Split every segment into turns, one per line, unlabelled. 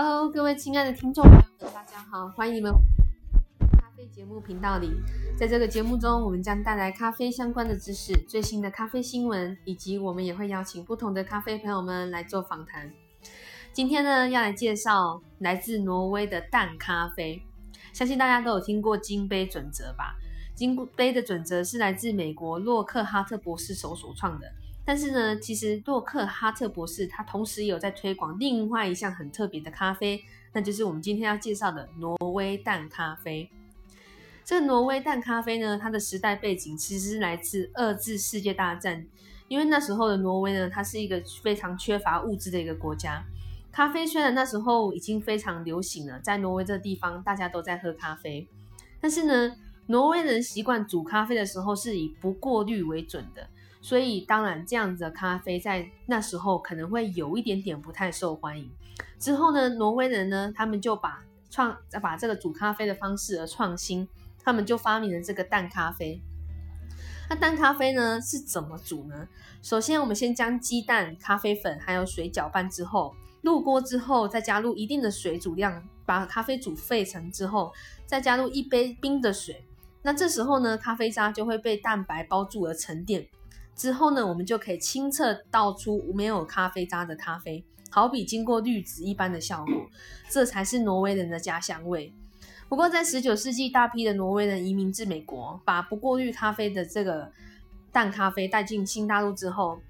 Hello，各位亲爱的听众朋友们，大家好，欢迎你们咖啡节目频道里。在这个节目中，我们将带来咖啡相关的知识、最新的咖啡新闻，以及我们也会邀请不同的咖啡朋友们来做访谈。今天呢，要来介绍来自挪威的淡咖啡。相信大家都有听过金杯准则吧？金杯的准则是来自美国洛克哈特博士手所创的。但是呢，其实洛克哈特博士他同时有在推广另外一项很特别的咖啡，那就是我们今天要介绍的挪威蛋咖啡。这挪威蛋咖啡呢，它的时代背景其实是来自二次世界大战，因为那时候的挪威呢，它是一个非常缺乏物资的一个国家。咖啡虽然那时候已经非常流行了，在挪威这个地方大家都在喝咖啡，但是呢。挪威人习惯煮咖啡的时候是以不过滤为准的，所以当然这样子的咖啡在那时候可能会有一点点不太受欢迎。之后呢，挪威人呢，他们就把创把这个煮咖啡的方式而创新，他们就发明了这个淡咖啡。那淡咖啡呢是怎么煮呢？首先我们先将鸡蛋、咖啡粉还有水搅拌之后，入锅之后再加入一定的水煮量，把咖啡煮沸腾之后，再加入一杯冰的水。那这时候呢，咖啡渣就会被蛋白包住而沉淀。之后呢，我们就可以清澈倒出没有咖啡渣的咖啡，好比经过滤纸一般的效果。这才是挪威人的家乡味。不过，在十九世纪，大批的挪威人移民至美国，把不过滤咖啡的这个淡咖啡带进新大陆之后，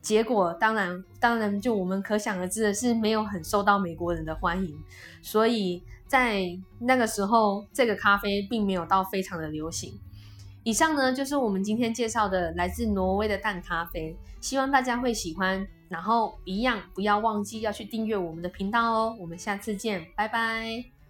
结果当然，当然就我们可想而知的是，没有很受到美国人的欢迎。所以。在那个时候，这个咖啡并没有到非常的流行。以上呢，就是我们今天介绍的来自挪威的淡咖啡，希望大家会喜欢。然后一样不要忘记要去订阅我们的频道哦。我们下次见，拜拜。